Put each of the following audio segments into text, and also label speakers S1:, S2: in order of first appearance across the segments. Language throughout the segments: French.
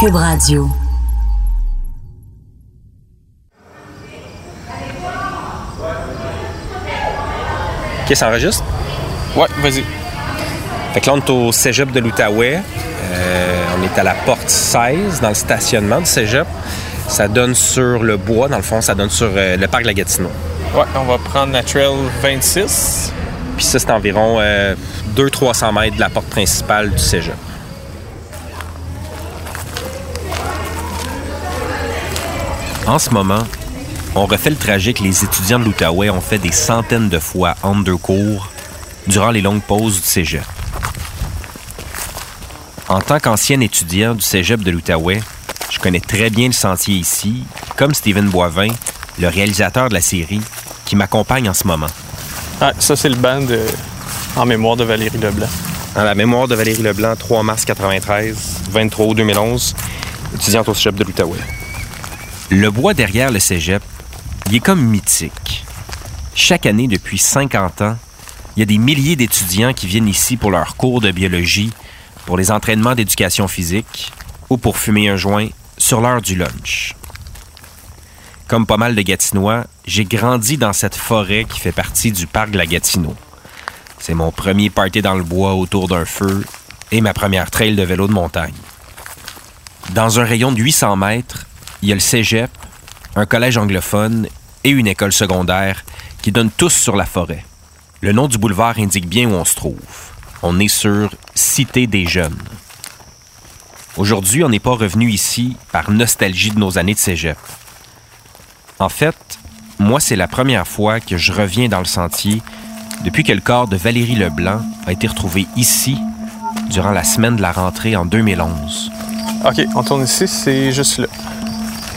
S1: Cube Radio.
S2: OK, ça enregistre?
S3: Ouais, vas-y.
S2: Fait que là, on est au cégep de l'Outaouais. Euh, on est à la porte 16 dans le stationnement du cégep. Ça donne sur le bois, dans le fond, ça donne sur euh, le parc de la Gatineau.
S3: Ouais, on va prendre la trail 26.
S2: Puis ça, c'est environ euh, 200-300 mètres de la porte principale du cégep. En ce moment, on refait le trajet que les étudiants de l'Outaouais ont fait des centaines de fois en deux cours durant les longues pauses du cégep. En tant qu'ancien étudiant du cégep de l'Outaouais, je connais très bien le sentier ici, comme Steven Boivin, le réalisateur de la série, qui m'accompagne en ce moment.
S3: Ouais, ça, c'est le band de- en mémoire de Valérie Leblanc.
S2: Dans la mémoire de Valérie Leblanc, 3 mars 93, 23 août 2011, étudiante au cégep de l'Outaouais. Le bois derrière le cégep, il est comme mythique. Chaque année, depuis 50 ans, il y a des milliers d'étudiants qui viennent ici pour leurs cours de biologie, pour les entraînements d'éducation physique ou pour fumer un joint sur l'heure du lunch. Comme pas mal de Gatinois, j'ai grandi dans cette forêt qui fait partie du parc de la Gatineau. C'est mon premier party dans le bois autour d'un feu et ma première trail de vélo de montagne. Dans un rayon de 800 mètres, il y a le cégep, un collège anglophone et une école secondaire qui donnent tous sur la forêt. Le nom du boulevard indique bien où on se trouve. On est sur Cité des Jeunes. Aujourd'hui, on n'est pas revenu ici par nostalgie de nos années de cégep. En fait, moi, c'est la première fois que je reviens dans le sentier depuis que le corps de Valérie Leblanc a été retrouvé ici durant la semaine de la rentrée en 2011.
S3: OK, on tourne ici, c'est juste là.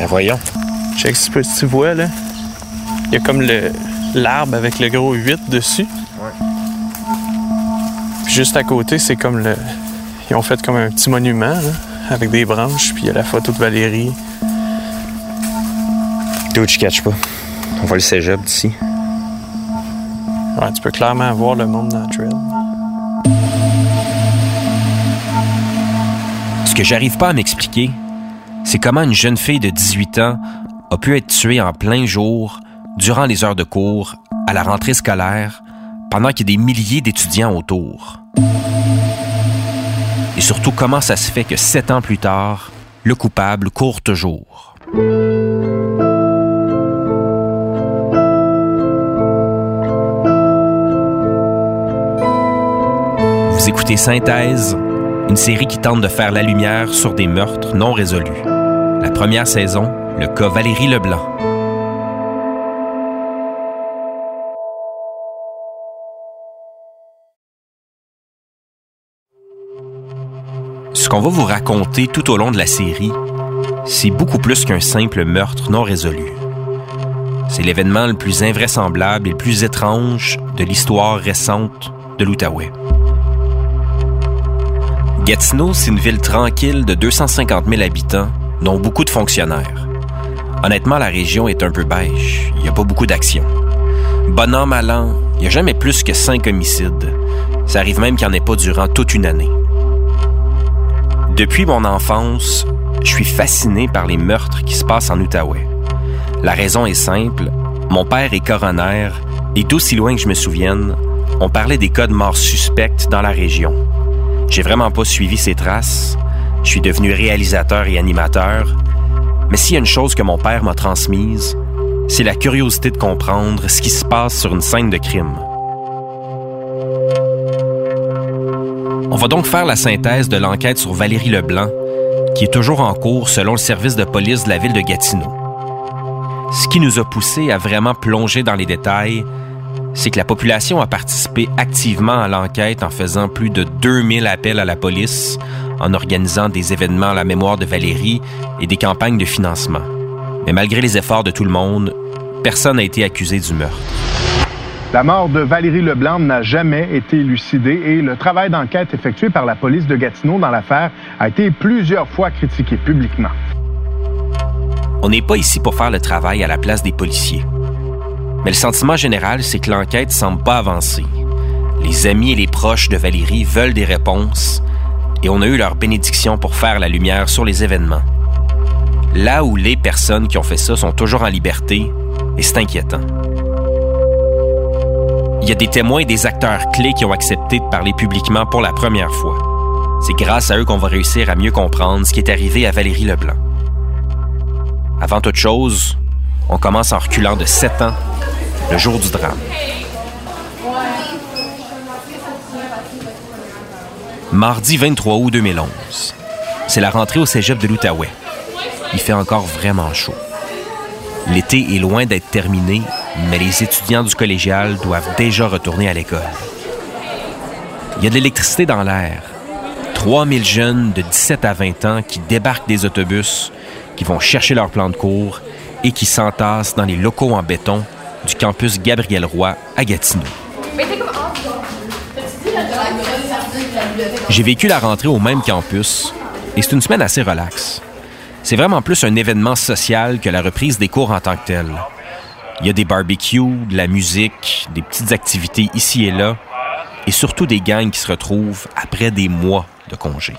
S2: Ben voyons.
S3: Check si tu- tu vois, là. Il y a comme le l'arbre avec le gros 8 dessus. Puis juste à côté, c'est comme le... Ils ont fait comme un petit monument, là, avec des branches, puis il y a la photo de Valérie.
S2: D'où tu catches pas? On voit le cégep d'ici.
S3: Ouais, tu peux clairement voir le monde dans le trail.
S2: Ce que j'arrive pas à m'expliquer, c'est comment une jeune fille de 18 ans a pu être tuée en plein jour, durant les heures de cours, à la rentrée scolaire, pendant qu'il y a des milliers d'étudiants autour. Et surtout, comment ça se fait que sept ans plus tard, le coupable court toujours? Vous écoutez Synthèse, une série qui tente de faire la lumière sur des meurtres non résolus. La première saison, le cas Valérie Leblanc. Ce qu'on va vous raconter tout au long de la série, c'est beaucoup plus qu'un simple meurtre non résolu. C'est l'événement le plus invraisemblable et le plus étrange de l'histoire récente de l'Outaouais. Gatineau, c'est une ville tranquille de 250 000 habitants, dont beaucoup de fonctionnaires. Honnêtement, la région est un peu beige. Il n'y a pas beaucoup d'action. Bon an, mal an, il n'y a jamais plus que cinq homicides. Ça arrive même qu'il n'y en ait pas durant toute une année. Depuis mon enfance, je suis fasciné par les meurtres qui se passent en Outaouais. La raison est simple. Mon père est coroner et d'aussi loin que je me souvienne, on parlait des cas de morts suspectes dans la région. J'ai vraiment pas suivi ses traces. Je suis devenu réalisateur et animateur. Mais s'il y a une chose que mon père m'a transmise, c'est la curiosité de comprendre ce qui se passe sur une scène de crime. On va donc faire la synthèse de l'enquête sur Valérie Leblanc, qui est toujours en cours selon le service de police de la ville de Gatineau. Ce qui nous a poussé à vraiment plonger dans les détails, c'est que la population a participé activement à l'enquête en faisant plus de 2000 appels à la police, en organisant des événements à la mémoire de Valérie et des campagnes de financement. Mais malgré les efforts de tout le monde, personne n'a été accusé du meurtre.
S4: La mort de Valérie Leblanc n'a jamais été élucidée et le travail d'enquête effectué par la police de Gatineau dans l'affaire a été plusieurs fois critiqué publiquement.
S2: On n'est pas ici pour faire le travail à la place des policiers. Mais le sentiment général, c'est que l'enquête semble pas avancer. Les amis et les proches de Valérie veulent des réponses et on a eu leur bénédiction pour faire la lumière sur les événements. Là où les personnes qui ont fait ça sont toujours en liberté, et c'est inquiétant. Il y a des témoins et des acteurs clés qui ont accepté de parler publiquement pour la première fois. C'est grâce à eux qu'on va réussir à mieux comprendre ce qui est arrivé à Valérie Leblanc. Avant toute chose, on commence en reculant de 7 ans, le jour du drame. Mardi 23 août 2011. C'est la rentrée au cégep de l'Outaouais. Il fait encore vraiment chaud. L'été est loin d'être terminé, mais les étudiants du collégial doivent déjà retourner à l'école. Il y a de l'électricité dans l'air. 3000 jeunes de 17 à 20 ans qui débarquent des autobus, qui vont chercher leur plan de cours et qui s'entassent dans les locaux en béton du campus Gabriel Roy à Gatineau. J'ai vécu la rentrée au même campus et c'est une semaine assez relaxe. C'est vraiment plus un événement social que la reprise des cours en tant que tel. Il y a des barbecues, de la musique, des petites activités ici et là, et surtout des gangs qui se retrouvent après des mois de congé.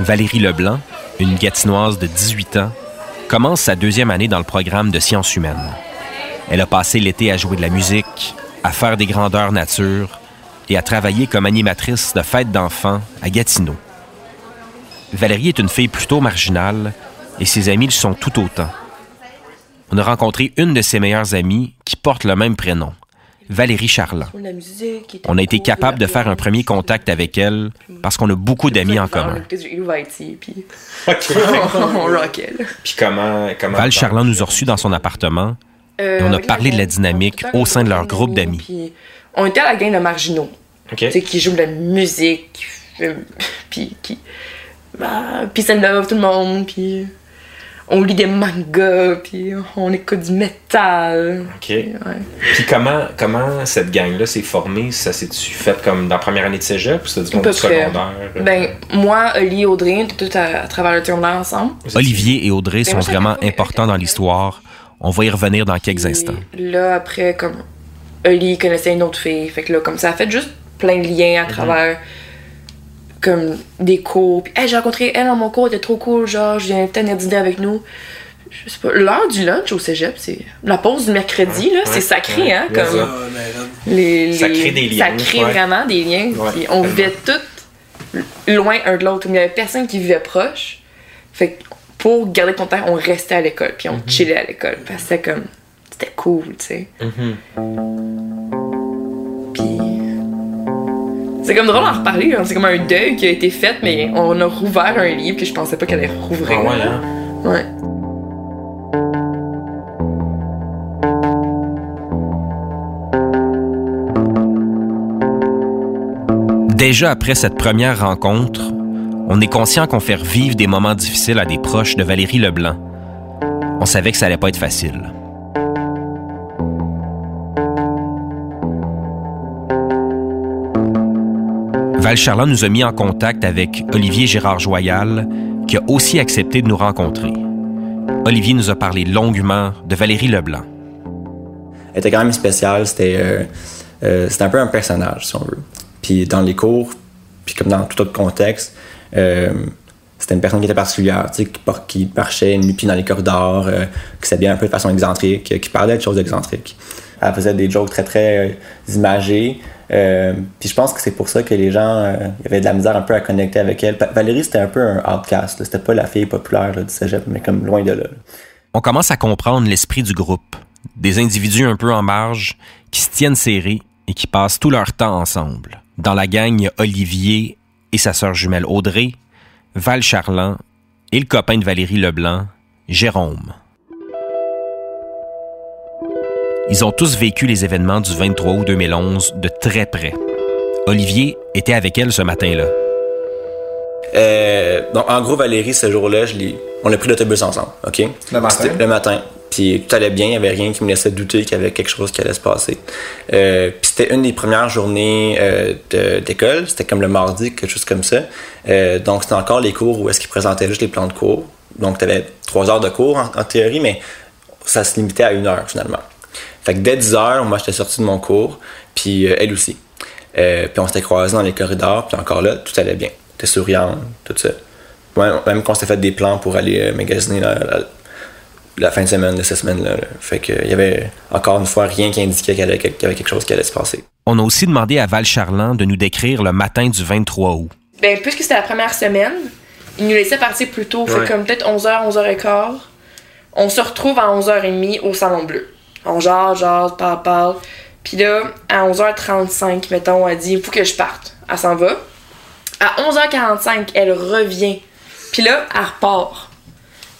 S2: Valérie Leblanc, une gatinoise de 18 ans, commence sa deuxième année dans le programme de sciences humaines. Elle a passé l'été à jouer de la musique, à faire des grandeurs nature et à travailler comme animatrice de fêtes d'enfants à Gatineau. Valérie est une fille plutôt marginale et ses amis le sont tout autant. On a rencontré une de ses meilleures amies qui porte le même prénom, Valérie Charland. On a été capable de faire un premier contact avec elle parce qu'on a beaucoup d'amis en commun.
S1: Puis comment,
S2: Val Charland nous a reçus dans son appartement et on a parlé de la dynamique au sein de leur groupe d'amis.
S1: On était à la gang de marginaux, qui jouent de la musique, puis qui bah, puis ça love tout le monde, puis on lit des mangas, puis on écoute du métal.
S2: OK. Puis comment, comment cette gang-là s'est formée? Ça s'est-tu fait comme dans la première année de cégep ou c'était du monde secondaire?
S1: Ben, moi, Olivier et Audrey, on était tous à, travers le secondaire ensemble.
S2: Olivier et Audrey sont vraiment importants dans l'histoire. On va y revenir dans quelques instants.
S1: Là, après, comme Oli connaissait une autre fille, fait que là, comme ça a fait juste plein de liens à mhm. travers comme des cours. Puis, hey, j'ai rencontré elle dans mon cours, elle était trop cool, genre, je viens peut-être dîner avec nous. Je sais pas, l'heure du lunch au cégep, c'est la pause du mercredi, là, c'est sacré, hein, comme. Les,
S2: ça crée des liens.
S1: Ça crée vraiment des liens. Puis on vivait tous loin un de l'autre. Il n'y avait personne qui vivait proche. Fait que pour garder contact, on restait à l'école, puis on mm-hmm. chillait à l'école. Parce que c'était comme. C'était cool, tu sais. Mm-hmm. C'est comme drôle d'en reparler, hein. c'est comme un deuil qui a été fait, mais on a rouvert un livre que je pensais pas qu'elle allait rouvrir.
S2: Ah ouais, hein?
S1: Ouais.
S2: Déjà après cette première rencontre, on est conscient qu'on fait revivre des moments difficiles à des proches de Valérie Leblanc. On savait que ça allait pas être facile. Val Charland nous a mis en contact avec Olivier Gérard Joyal, qui a aussi accepté de nous rencontrer. Olivier nous a parlé longuement de Valérie Leblanc.
S5: Elle était quand même spéciale, c'était euh, euh, un peu un personnage, si on veut. Puis dans les cours, puis comme dans tout autre contexte, euh, c'était une personne qui était particulière, qui, qui marchait nu pied dans les corridors, qui s'habillait un peu de façon excentrique, qui parlait de choses excentriques. Elle faisait des jokes très, très imagés, euh, puis je pense que c'est pour ça que les gens euh, avaient de la misère un peu à connecter avec elle. Valérie, c'était un peu un outcast. C'était pas la fille populaire du cégep, mais comme loin de là.
S2: On commence à comprendre l'esprit du groupe. Des individus un peu en marge qui se tiennent serrés et qui passent tout leur temps ensemble. Dans la gang, il Olivier et sa sœur jumelle Audrey, Val Charland et le copain de Valérie Leblanc, Jérôme. Ils ont tous vécu les événements du 23 août 2011 de très près. Olivier était avec elle ce matin-là.
S5: Euh, donc, en gros, Valérie, ce jour-là, on a pris l'autobus ensemble, OK?
S6: Le matin?
S5: Le matin. Puis tout allait bien, il n'y avait rien qui me laissait douter qu'il y avait quelque chose qui allait se passer. Euh, puis c'était une des premières journées euh, d'école, c'était comme le mardi, quelque chose comme ça. Euh, donc c'était encore les cours où est-ce qu'ils présentaient juste les plans de cours. Donc tu avais trois heures de cours en, théorie, mais ça se limitait à une heure finalement. Fait que dès 10 heures, moi, j'étais sorti de mon cours, puis euh, elle aussi. Euh, puis on s'était croisés dans les corridors, puis encore là, tout allait bien. Était souriante, tout ça. Même qu'on s'était fait des plans pour aller euh, magasiner la, la- la fin de semaine de cette semaine-là. là. Fait qu'il y avait encore une fois rien qui indiquait qu'il y avait qu'il y avait quelque chose qui allait se passer.
S2: On a aussi demandé à Val Charland de nous décrire le matin du 23 août.
S1: Ben, puisque c'était la première semaine, ils nous laissaient partir plus tôt,
S3: Ouais.
S1: fait comme peut-être 11h, 11h15. On se retrouve à 11h30 au Salon Bleu. On jase, jase, parle, parle. Puis là, à 11h35, mettons, elle dit, il faut que je parte. Elle s'en va. À 11h45, elle revient. Puis là, elle repart.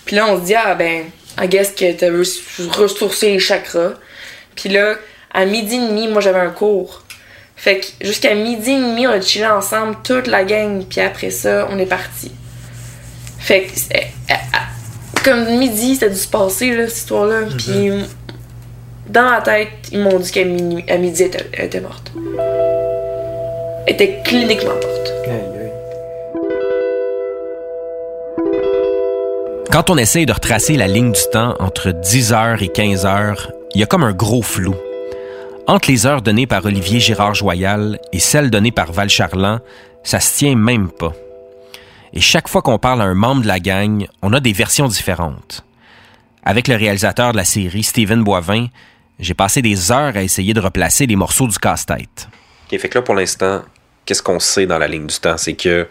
S1: Puis là, on se dit, ah ben, I guess que tu veux ressourcer les chakras. Puis là, à midi et demi, moi j'avais un cours. Fait que jusqu'à midi et demi, on a chillé ensemble, toute la gang. Puis après ça, on est parti. Fait que, c'est- à- à- comme midi, ça a dû se passer, là, cette histoire-là. Puis dans la tête, ils m'ont dit qu'à midi, elle était morte. Elle était cliniquement morte.
S2: Quand on essaye de retracer la ligne du temps entre 10h et 15h, il y a comme un gros flou. Entre les heures données par Olivier Girard-Joyal et celles données par Val Charland, ça se tient même pas. Et chaque fois qu'on parle à un membre de la gang, on a des versions différentes. Avec le réalisateur de la série, Steven Boivin, j'ai passé des heures à essayer de replacer les morceaux du casse-tête.
S6: Pour l'instant, qu'est-ce qu'on sait dans la ligne du temps? C'est que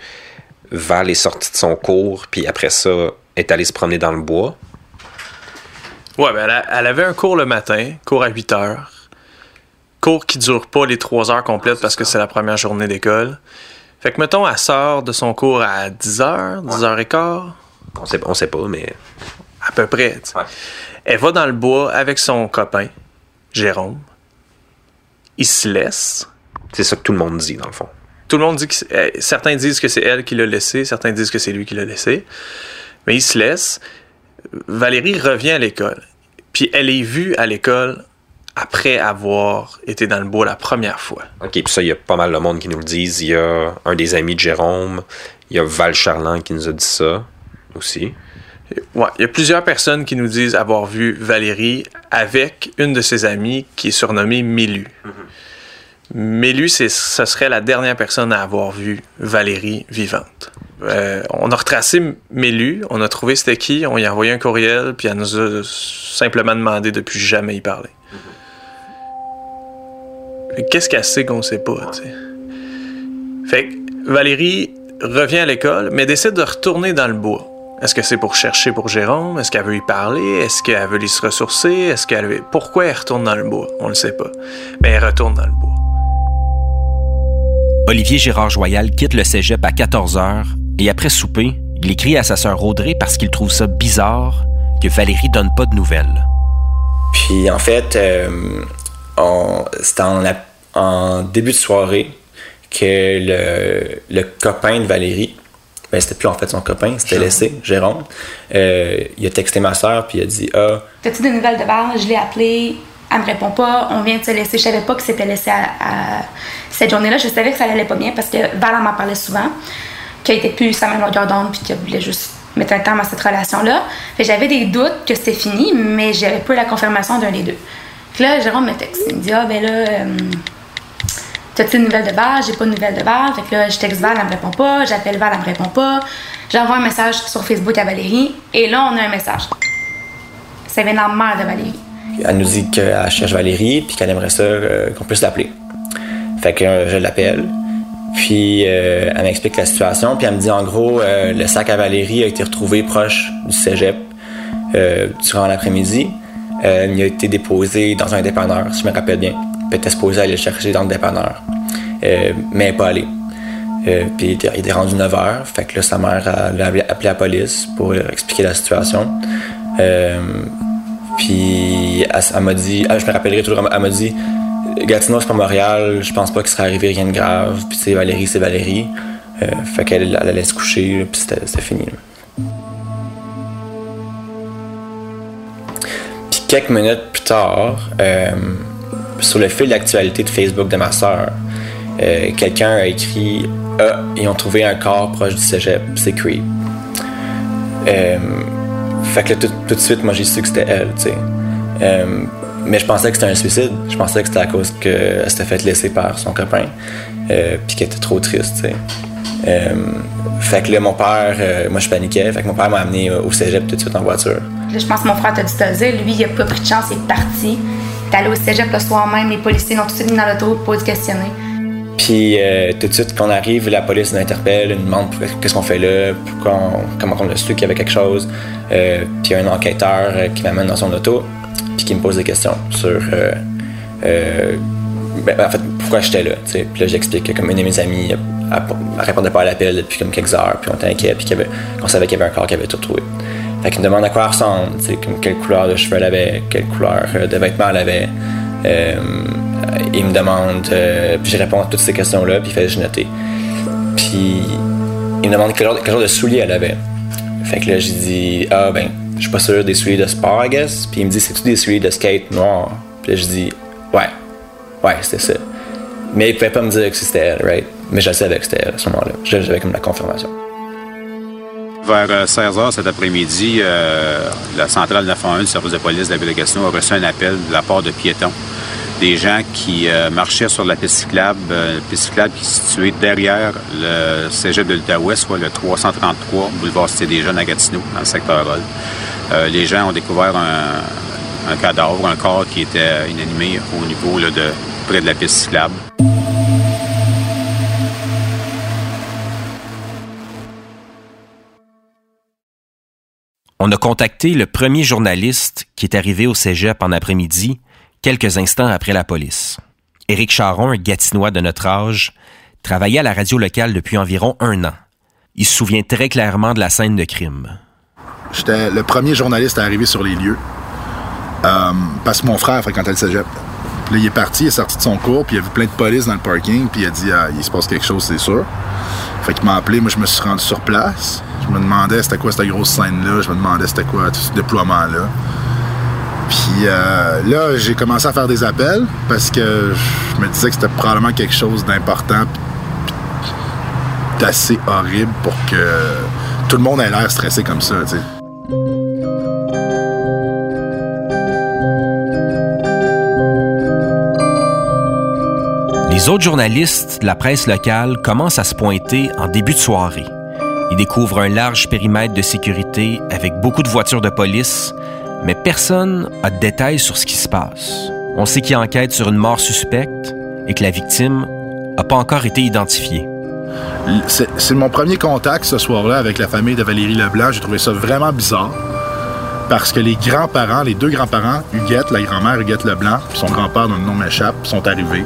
S6: Val est sortie de son cours, puis après ça, est allée se promener dans le bois.
S3: Ouais, ben elle, a- elle avait un cours le matin, cours à 8 heures. Cours qui dure pas les 3 heures complètes parce que c'est la première journée d'école. Fait que, mettons, elle sort de son cours à 10 heures, 10 heures et quart,
S6: On sait, on sait pas, mais.
S3: à peu près. tu sais.
S6: Ouais.
S3: Elle va dans le bois avec son copain, Jérôme. Il se laisse.
S6: C'est ça que tout le monde dit, dans le fond.
S3: Tout le monde dit que euh, certains disent que c'est elle qui l'a laissé, certains disent que c'est lui qui l'a laissé. Mais il se laisse. Valérie revient à l'école. Puis elle est vue à l'école après avoir été dans le bois la première fois.
S6: OK, puis ça, il y a pas mal de monde qui nous le disent. Il y a un des amis de Jérôme, il y a Val Charland qui nous a dit ça aussi.
S3: Ouais, il y a plusieurs personnes qui nous disent avoir vu Valérie avec une de ses amies qui est surnommée Mélu. Mélu, c'est, ce serait la dernière personne à avoir vu Valérie vivante. Euh, on a retracé Mélu, on a trouvé c'était qui, on y a envoyé un courriel, puis elle nous a simplement demandé de plus jamais y parler. Qu'est-ce qu'elle sait qu'on sait pas? Fait que Valérie revient à l'école, mais décide de retourner dans le bois. Est-ce que c'est pour chercher pour Jérôme? Est-ce qu'elle veut y parler? Est-ce qu'elle veut aller se ressourcer? Est-ce qu'elle veut... Pourquoi elle retourne dans le bois? On ne sait pas. Mais elle retourne dans le bois.
S2: Olivier Girard-Joyal quitte le cégep à 14 heures et après souper, il écrit à sa sœur Audrey parce qu'il trouve ça bizarre que Valérie donne pas de nouvelles.
S5: Puis en fait, euh, c'était en, début de soirée que le, le copain de Valérie, ben c'était plus en fait son copain, c'était laissé, Jérôme, euh, il a texté ma soeur puis il a dit Ah,
S7: T'as-tu des nouvelles de Val? Je l'ai appelée. Elle me répond pas. On vient de se laisser. Je savais pas que c'était laissé à, cette journée-là. Je savais que ça allait pas bien parce que Val en m'en parlait souvent. Qu'elle était plus sa même longueur d'onde puis qu'elle voulait juste mettre un terme à cette relation-là. J'avais des doutes que c'était fini, mais j'avais pas eu la confirmation d'un des deux. Là, Jérôme me texte. Il me dit Ah, ben là. euh, T'as-tu une nouvelle de Val? J'ai pas de nouvelle de Val. Fait que là, je texte Val, elle me répond pas. J'appelle Val, elle me répond pas. J'envoie un message sur Facebook à Valérie. Et là, on a un message. De la mère de Valérie.
S5: Elle nous dit qu'elle cherche Valérie puis qu'elle aimerait ça euh, qu'on puisse l'appeler. Fait que euh, je l'appelle. Puis euh, elle m'explique la situation. Puis elle me dit en gros, le sac à Valérie a été retrouvé proche du cégep durant l'après-midi. Il a été déposé dans un dépanneur, si je me rappelle bien. Elle était supposée aller le chercher dans le dépanneur. Mais pas allée. Puis il était, rendu 9 h. Fait que là, sa mère elle a appelé la police pour expliquer la situation. Puis elle, elle m'a dit, ah, je me rappellerai toujours, elle m'a dit Gatineau, c'est pas Montréal, je pense pas qu'il serait arrivé rien de grave. Puis sais, Valérie, c'est Valérie. Euh, fait qu'elle elle allait se coucher, puis c'était fini. Puis quelques minutes plus tard, euh, sur le fil d'actualité de Facebook de ma soeur, quelqu'un a écrit Ah, ils ont trouvé un corps proche du cégep, c'est creep. Fait que là, tout, tout de suite, moi, j'ai su que c'était elle, tu sais. Euh, mais je pensais que c'était un suicide. Je pensais que c'était à cause qu'elle s'était fait laisser par son copain. Euh, puis qu'elle était trop triste, tu sais. Euh, fait que là, mon père, euh, moi je paniquais, fait que mon père m'a amené au cégep tout de suite en voiture.
S7: Là, je pense que mon frère t'a te dire. Lui, il a pas pris de chance, il est parti. Est allé au cégep le soir même, les policiers l'ont tout de suite mis dans l'auto pour le questionner.
S5: Puis euh, tout de suite, quand on arrive, la police nous interpelle, nous demande qu'est-ce qu'on fait là, pourquoi on- comment on a su qu'il y avait quelque chose. Euh, puis il y a un enquêteur euh, qui m'amène dans son auto, puis qui me pose des questions sur, ben, en fait, pourquoi j'étais là. Puis là, j'explique que comme une de mes amies, elle, elle répondait pas à l'appel depuis comme quelques heures, puis on était inquiet, puis qu'on savait qu'il y avait un corps qui avait tout retrouvé. Fait qu'il me demande à quoi elle ressemble, quelle couleur de cheveux elle avait, quelle couleur de vêtements elle avait. Euh, il me demande, euh, puis je réponds à toutes ces questions-là, puis il fait juste noter. Puis il me demande quel genre, quel genre de souliers elle avait. Fait que là, j'ai dit, ah ben, je suis pas sûr des souliers de sport, I guess. Puis il me dit, c'est-tu des souliers de skate noirs? Puis là, je dis, ouais, ouais, c'était ça. Mais il pouvait pas me dire que c'était elle, right? Mais je savais que c'était elle à ce moment-là. J'avais comme la confirmation.
S8: Vers 16h cet après-midi, euh, la centrale 911 du service de police de la ville de Gatineau a reçu un appel de la part de piétons. Des gens qui euh, marchaient sur la piste cyclable, euh, piste cyclable qui est située derrière le cégep de l'Outaouais, soit le 333 boulevard Cité des Jeunes à Gatineau, dans le secteur Hall. Euh, les gens ont découvert un, cadavre, un corps qui était inanimé au niveau de près de la piste cyclable.
S2: On a contacté le premier journaliste qui est arrivé au cégep en après-midi, quelques instants après la police. Éric Charon, un Gatinois de notre âge, travaillait à la radio locale depuis environ un an. Il se souvient très clairement de la scène de crime.
S9: J'étais le premier journaliste à arriver sur les lieux. Euh, parce que mon frère fréquentait le cégep. Là, il est parti, il est sorti de son cours, puis il a vu plein de police dans le parking, puis il a dit ah, il se passe quelque chose, c'est sûr. Fait qu'il m'a appelé, moi je me suis rendu sur place. Je me demandais c'était quoi cette grosse scène-là, je me demandais c'était quoi tout ce déploiement-là? Puis euh, là, j'ai commencé à faire des appels parce que je me disais que c'était probablement quelque chose d'important, d'assez horrible pour que tout le monde ait l'air stressé comme ça, tu sais.
S2: Les autres journalistes de la presse locale commencent à se pointer en début de soirée. Ils découvrent un large périmètre de sécurité avec beaucoup de voitures de police, mais personne n'a de détails sur ce qui se passe. On sait qu'ils enquêtent sur une mort suspecte et que la victime n'a pas encore été identifiée.
S9: C'est mon premier contact ce soir-là avec la famille de Valérie Leblanc. J'ai trouvé ça vraiment bizarre. Parce que les grands-parents, les deux grands-parents, Huguette, la grand-mère Huguette Leblanc, puis son grand-père dont le nom m'échappe, sont arrivés.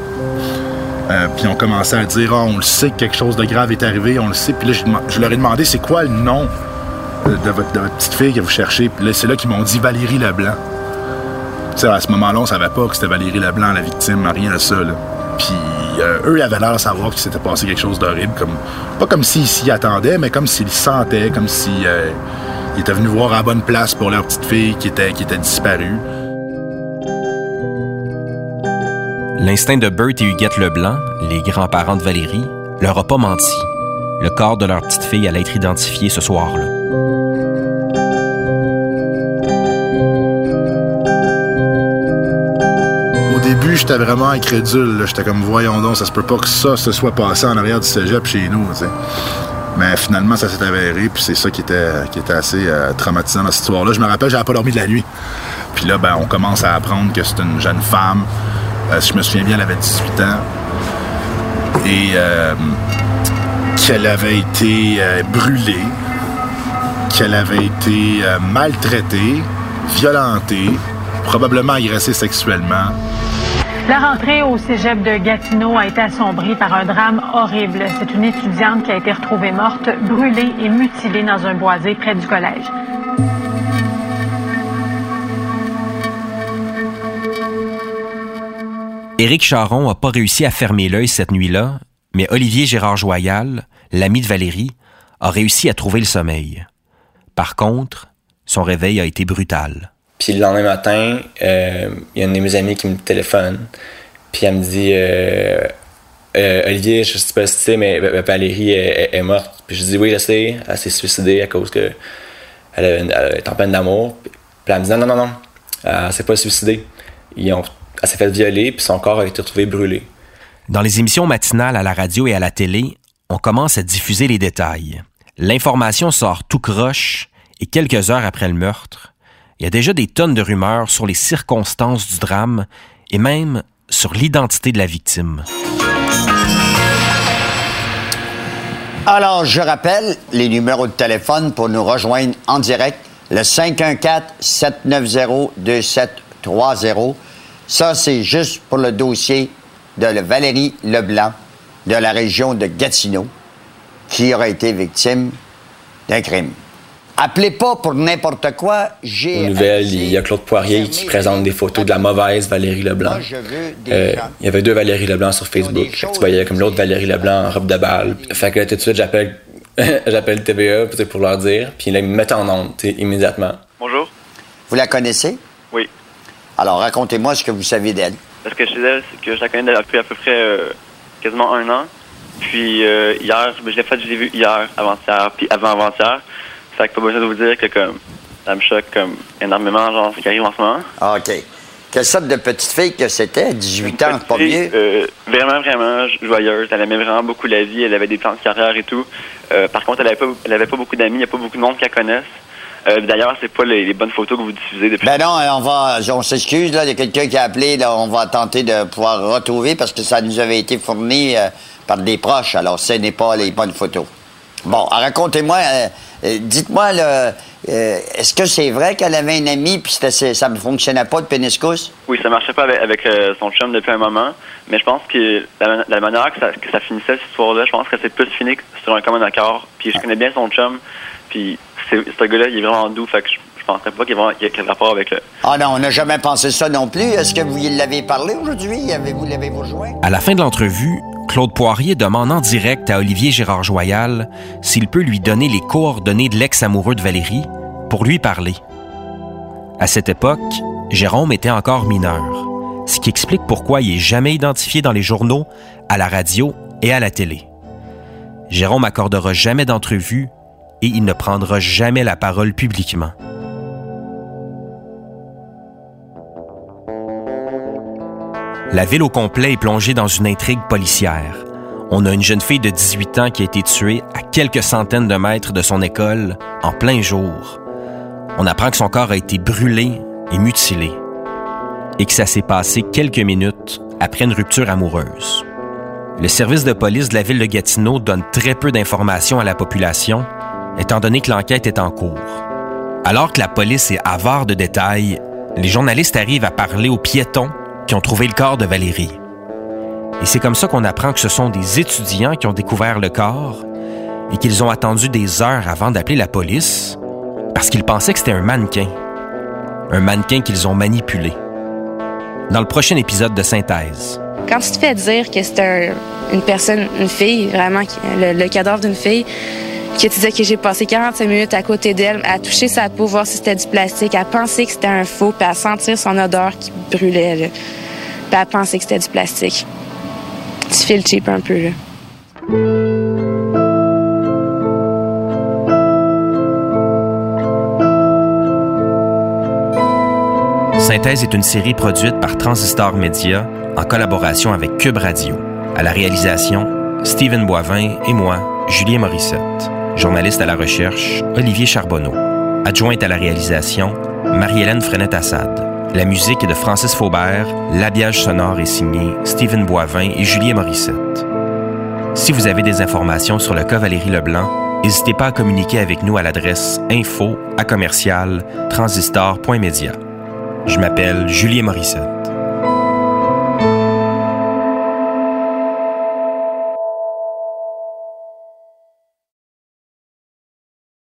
S9: Euh, puis ont commencé à dire Ah, on le sait que quelque chose de grave est arrivé, on le sait. Puis là, je leur ai demandé c'est quoi le nom de, votre, petite fille que vous cherchez? Puis là, c'est là qu'ils m'ont dit Valérie Leblanc. Tu sais, à ce moment-là, on savait pas que c'était Valérie Leblanc, la victime, rien de ça. Puis euh, eux, ils avaient l'air de savoir qu'il s'était passé quelque chose d'horrible. Comme, pas comme s'ils s'y attendaient, mais comme s'ils sentaient, comme s'ils étaient venus voir à la bonne place pour leur petite fille qui était, qui était disparue.
S2: L'instinct de Bert et Huguette Leblanc, les grands-parents de Valérie, leur a pas menti. Le corps de leur petite fille allait être identifié ce soir-là.
S9: Au début, j'étais vraiment incrédule. J'étais comme, voyons donc, ça se peut pas que ça se soit passé en arrière du cégep chez nous. Mais finalement, ça s'est avéré, puis c'est ça qui était, qui était assez euh, traumatisant dans cette histoire-là. Je me rappelle, j'avais pas dormi de la nuit. Puis là, ben, on commence à apprendre que c'est une jeune femme. Euh, je me souviens bien, elle avait 18 ans. Et euh, qu'elle avait été euh, brûlée, qu'elle avait été maltraitée, violentée, probablement agressée sexuellement.
S10: La rentrée au cégep de Gatineau a été assombrie par un drame horrible. C'est une étudiante qui a été retrouvée morte, brûlée et mutilée dans un boisé près du collège.
S2: Éric Charon n'a pas réussi à fermer l'œil cette nuit-là, mais Olivier Gérard Joyal, l'ami de Valérie, a réussi à trouver le sommeil. Par contre, son réveil a été brutal.
S5: Puis le lendemain matin, euh, il y a une de mes amies qui me téléphone. Puis elle me dit euh, Euh, Olivier, je sais pas si tu sais, mais Valérie est, morte. Puis je dis Oui, je sais. Elle s'est suicidée à cause que elle est en peine d'amour. Puis elle me dit Non, non, non, non. Elle s'est pas suicidée. Ils ont, elle s'est fait violer, puis son corps a été retrouvé brûlé.
S2: Dans les émissions matinales à la radio et à la télé, on commence à diffuser les détails. L'information sort tout croche et quelques heures après le meurtre, il y a déjà des tonnes de rumeurs sur les circonstances du drame et même sur l'identité de la victime.
S11: Alors, je rappelle les numéros de téléphone pour nous rejoindre en direct. Le 514-790-2730. Ça, c'est juste pour le dossier de Valérie Leblanc de la région de Gatineau qui aurait été victime d'un crime. Appelez pas pour n'importe quoi. J'ai.
S5: Nouvelles, il y a Claude Poirier qui présente des photos de la mauvaise Valérie Leblanc. Euh, il y avait deux Valérie Leblanc sur Facebook. tu voyais comme l'autre Valérie Leblanc en robe de balle. Fait que tout de suite, j'appelle j'appelle TVA pour leur dire. Puis là, ils me mettent en onde immédiatement.
S12: Bonjour.
S11: Vous la connaissez? Alors, racontez-moi ce que vous savez d'elle.
S12: Ce que je sais d'elle, c'est que je la connais depuis à peu près euh, quasiment un an. Puis euh, hier, je l'ai fait, je l'ai vu hier, avant-hier, puis avant-avant-hier. Fait que pas besoin de vous dire que comme ça me choque comme énormément, genre ce qui arrive en ce moment.
S11: Ah, OK. Quelle sorte de petite fille que c'était? 18 ans, pas mieux?
S12: Euh, vraiment, vraiment joyeuse. Elle aimait vraiment beaucoup la vie. Elle avait des plans de carrière et tout. Euh, par contre, elle avait pas, elle avait pas beaucoup d'amis. Il n'y a pas beaucoup de monde qui la connaissent. Euh, D'ailleurs, c'est pas les, bonnes photos que vous diffusez depuis.
S11: Ben non, on va, on s'excuse là, il y a quelqu'un qui a appelé. Là, on va tenter de pouvoir retrouver parce que ça nous avait été fourni euh, par des proches. Alors, ce n'est pas les bonnes photos. Bon, racontez-moi euh, dites-moi, euh, est-ce que c'est vrai qu'elle avait un ami puis ça ne fonctionnait pas de péniscus?
S12: Oui, ça marchait pas avec, euh, son chum depuis un moment, mais je pense que la, manière que ça, finissait cette histoire-là, je pense que c'est plus fini sur un commun accord. Puis je connais bien son chum, puis ce gars-là, il est vraiment doux, fait que je, je penserais pas qu'il y ait quelque rapport avec le...
S11: Ah non, on n'a jamais pensé ça non plus. Est-ce que vous l'avez parlé aujourd'hui? Avez-vous l'avez-vous?
S2: À la fin de l'entrevue, Claude Poirier demande en direct à Olivier Gérard Joyal s'il peut lui donner les coordonnées de l'ex-amoureux de Valérie pour lui parler. À cette époque, Jérôme était encore mineur, ce qui explique pourquoi il est jamais identifié dans les journaux, à la radio et à la télé. Jérôme accordera jamais d'entrevue et il ne prendra jamais la parole publiquement. La ville au complet est plongée dans une intrigue policière. On a une jeune fille de 18 ans qui a été tuée à quelques centaines de mètres de son école en plein jour. On apprend que son corps a été brûlé et mutilé et que ça s'est passé quelques minutes après une rupture amoureuse. Le service de police de la ville de Gatineau donne très peu d'informations à la population, étant donné que l'enquête est en cours. Alors que la police est avare de détails, les journalistes arrivent à parler aux piétons qui ont trouvé le corps de Valérie. Et c'est comme ça qu'on apprend que ce sont des étudiants qui ont découvert le corps et qu'ils ont attendu des heures avant d'appeler la police parce qu'ils pensaient que c'était un mannequin. Un mannequin qu'ils ont manipulé. Dans le prochain épisode de Synthèse.
S13: Quand tu te fais dire que c'était une personne, une fille, vraiment, le, cadavre d'une fille, que tu disais que j'ai passé 45 minutes à côté d'elle, à toucher sa peau, voir si c'était du plastique, à penser que c'était un faux, puis à sentir son odeur qui brûlait, puis à penser que c'était du plastique. Tu files cheap un peu.
S2: Synthèse est une série produite par Transistor Media en collaboration avec Cube Radio. À la réalisation, Stephen Boivin et moi, Julien Morissette. Journaliste à la recherche, Olivier Charbonneau. Adjointe à la réalisation, Marie-Hélène Frenette-Assad. La musique est de Francis Faubert, l'habillage sonore est signé Stephen Boivin et Julien Morissette. Si vous avez des informations sur le cas Valérie Leblanc, n'hésitez pas à communiquer avec nous à l'adresse info à commercial transistor.media. Je m'appelle Julien Morissette.